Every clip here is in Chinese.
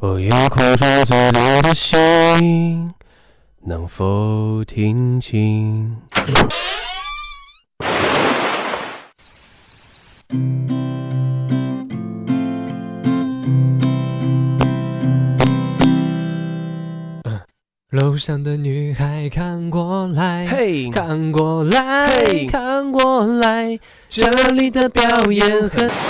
我夜空中最亮的星，能否听清？楼上的女孩看过来，嘿，看过来，嘿看过来，这里的表演很。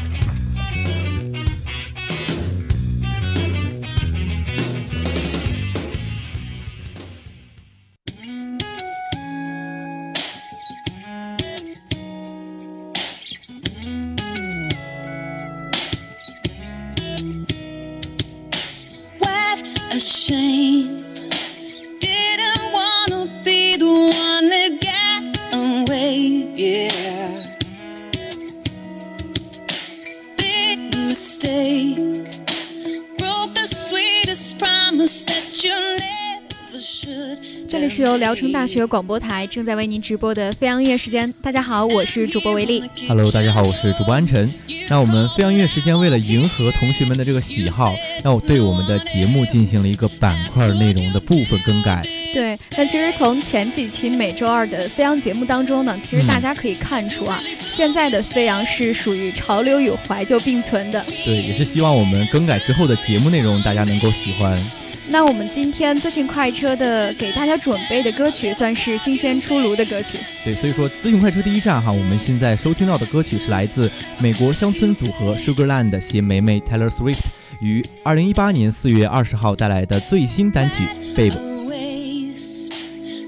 这里是由聊城大学广播台正在为您直播的飞扬音乐时间。大家好，我是主播维力。Hello，大家好，我是主播安晨。那我们飞扬音乐时间为了迎合同学们的这个喜好，那我对我们的节目进行了一个板块内容的部分更改。对，那其实从前几期每周二的飞扬节目当中呢，其实大家可以看出啊，现在的飞扬是属于潮流与怀旧并存的。对，也是希望我们更改之后的节目内容大家能够喜欢。那我们今天资讯快车的给大家准备的歌曲算是新鲜出炉的歌曲。对，所以说资讯快车第一站哈，我们现在收听到的歌曲是来自美国乡村组合 Sugarland 携梅梅 Taylor Swift 于二零一八年四月二十号带来的最新单曲《Babe》。waste.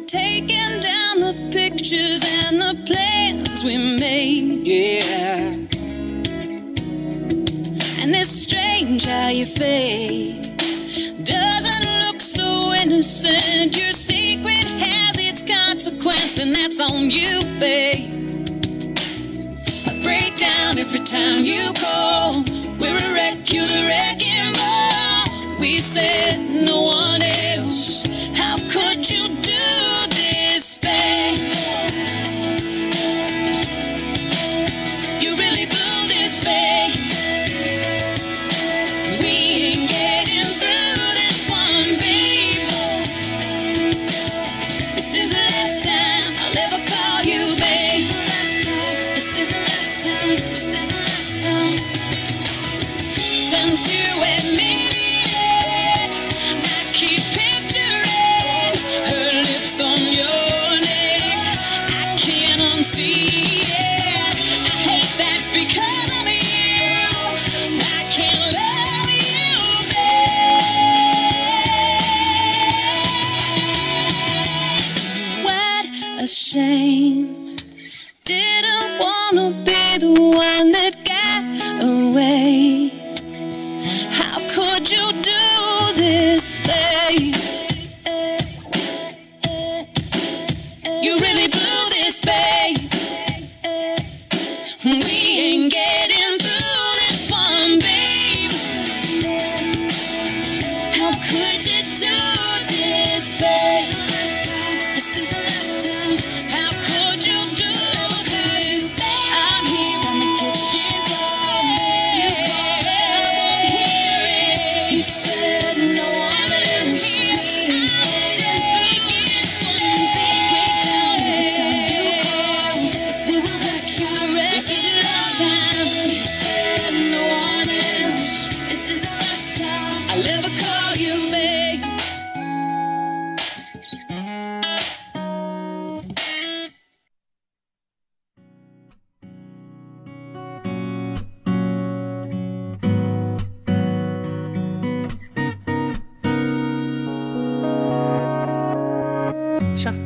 Taking down the innocent. Your secret has its consequence, and that's on you, babe. I break down every time you call. We're a wreck, you're the wrecking ball. We said no one else.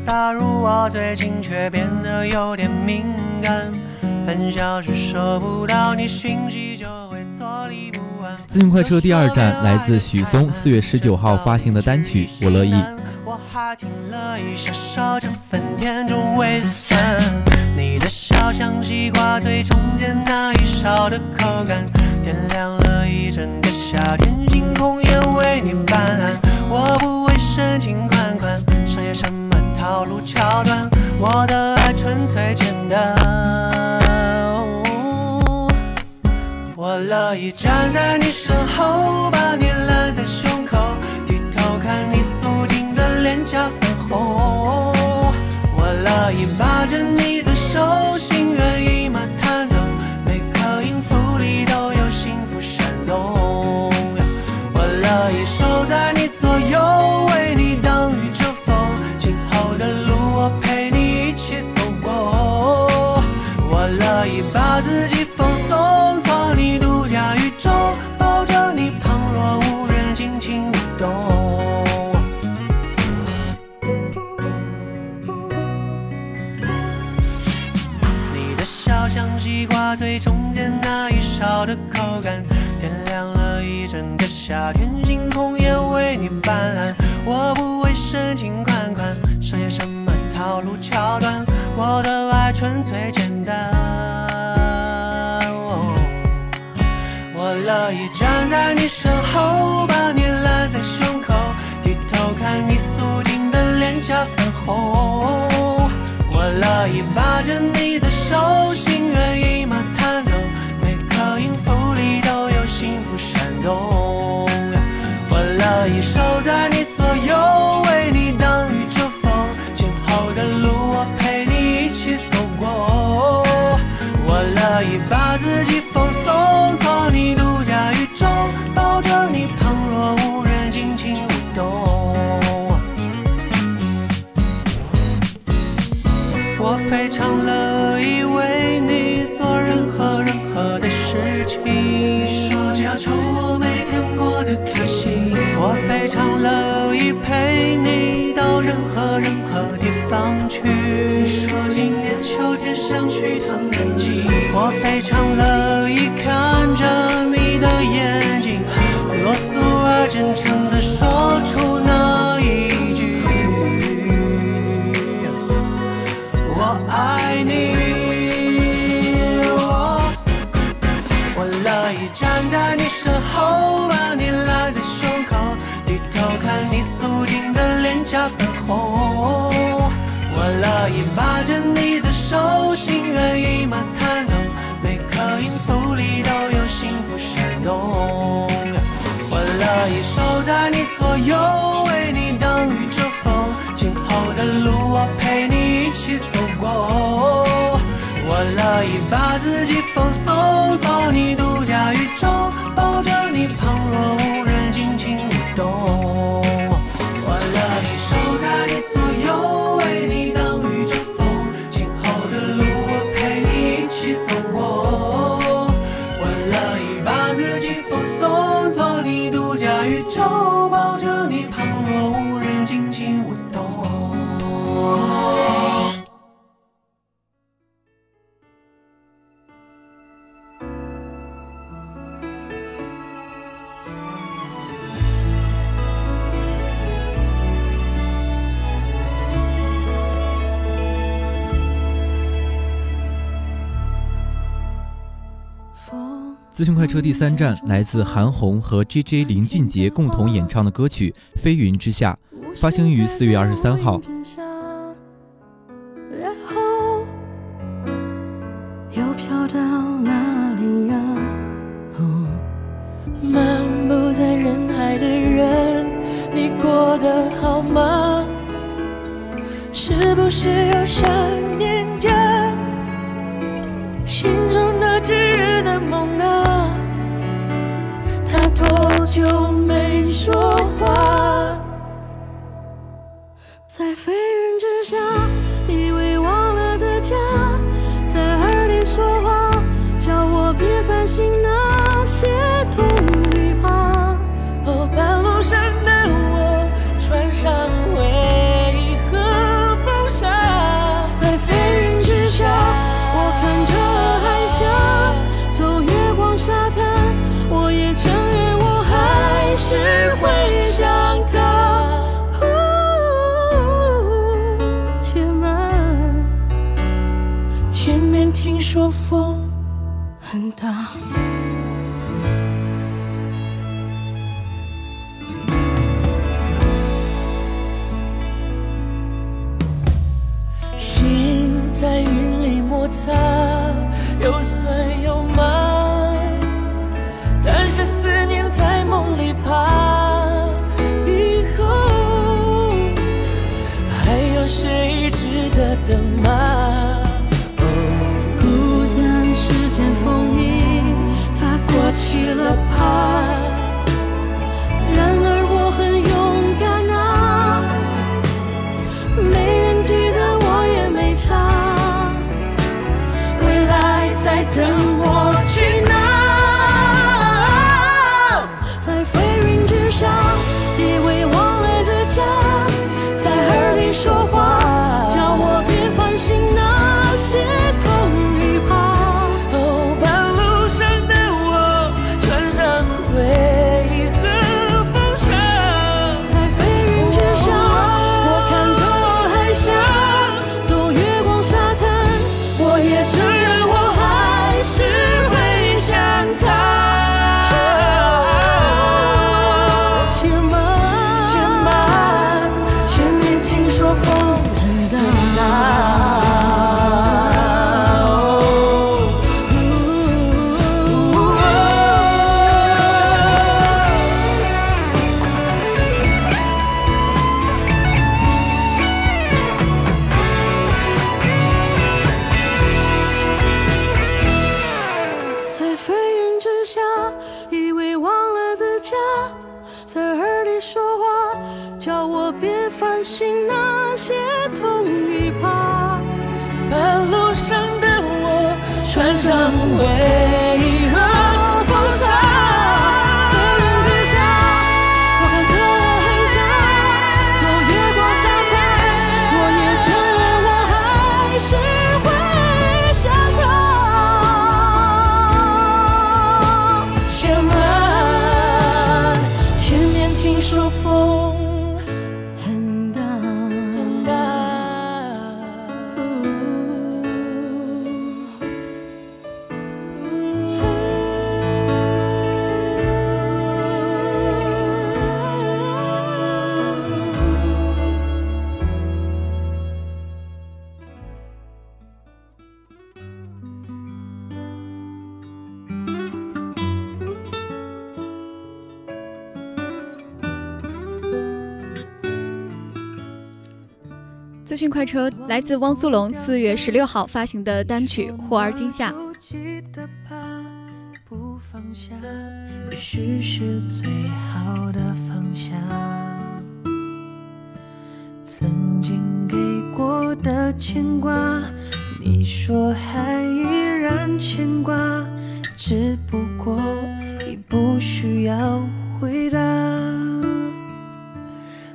潇洒如我，最近却变得有点敏感。半小时收不到你讯息，就会坐立不安。自行快车第二站来自许嵩，四月十九号发行的单曲《我乐意》。我还挺乐意享受这份甜中微酸。你的笑像西瓜最中间那一勺的口感，点亮了一整个夏天，星空也为你斑斓。我不会深情款款，商业什么道路桥段，我的爱纯粹简单。我乐意站在你身后，把你揽在胸口，低头看你素净的脸颊粉红。我乐意把着我非常乐意看着你的眼睛，啰嗦而真诚地说出那一句。我爱你，我乐意站在你身后，把你揽在胸口，低头看你素净的脸颊粉红。我乐意把自己放松，做你独家宇宙，抱着你旁若无人，尽情舞动。我乐意守在你左右，为你挡雨遮风，今后的路我陪你一起走过。我乐意把自己放松，做你独家宇宙，资讯快车第三站来自韩红和 JJ 林俊杰共同演唱的歌曲《飞云之下》，发行于四月二十三号。是不是又想多就算资讯快车来自汪苏泷四月十六号发行的单曲《忽而今夏》。不放下，也许是最好的。曾经给过的牵挂，你说还依然牵挂，只不过已不需要回答。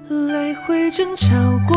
来回争吵过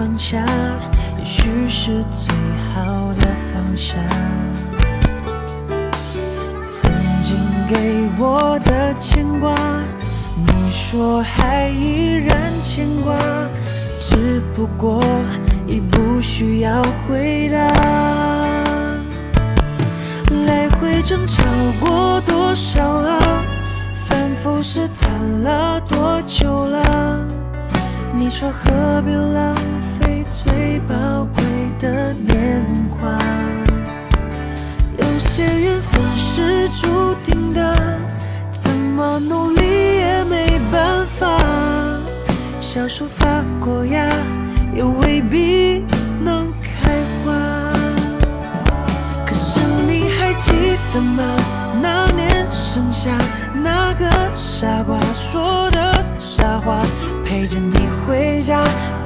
放下，也许是最好的放下。曾经给我的牵挂，你说还依然牵挂，只不过已不需要回答。来回争吵过多少啊？反复试探了多久了？你说何必浪费最宝贵的年华？有些缘分是注定的，怎么努力也没办法。小树发过芽，也未必能开花。可是你还记得吗？那年盛夏，那个傻瓜说的傻话，陪着你，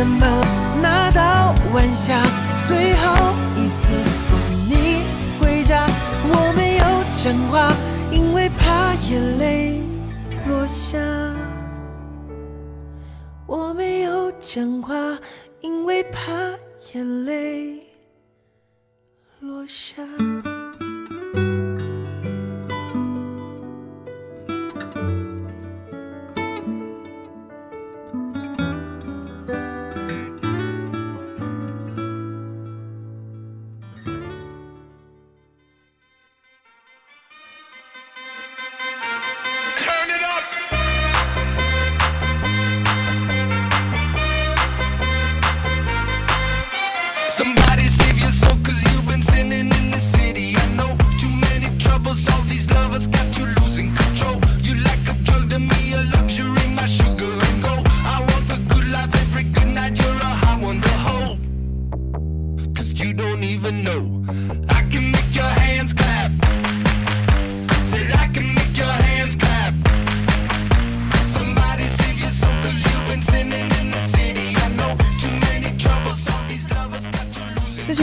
记得吗？那道晚霞，最后一次送你回家，我没有讲话，因为怕眼泪落下。我没有讲话，因为怕眼泪落下。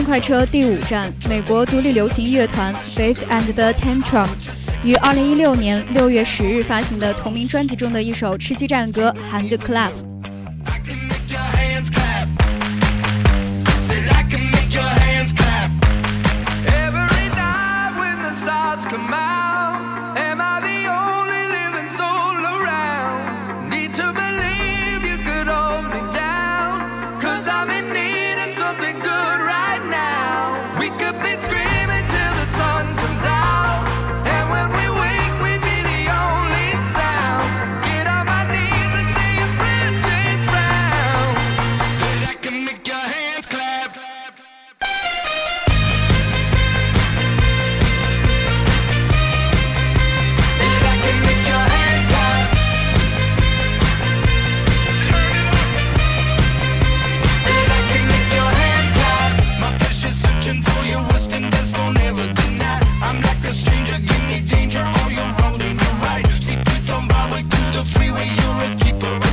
快车第五站，美国独立流行乐团 Faith and the Tantrum 于二零一六年六月十日发行的同名专辑中的一首吃鸡战歌《Hand Clap》。keep it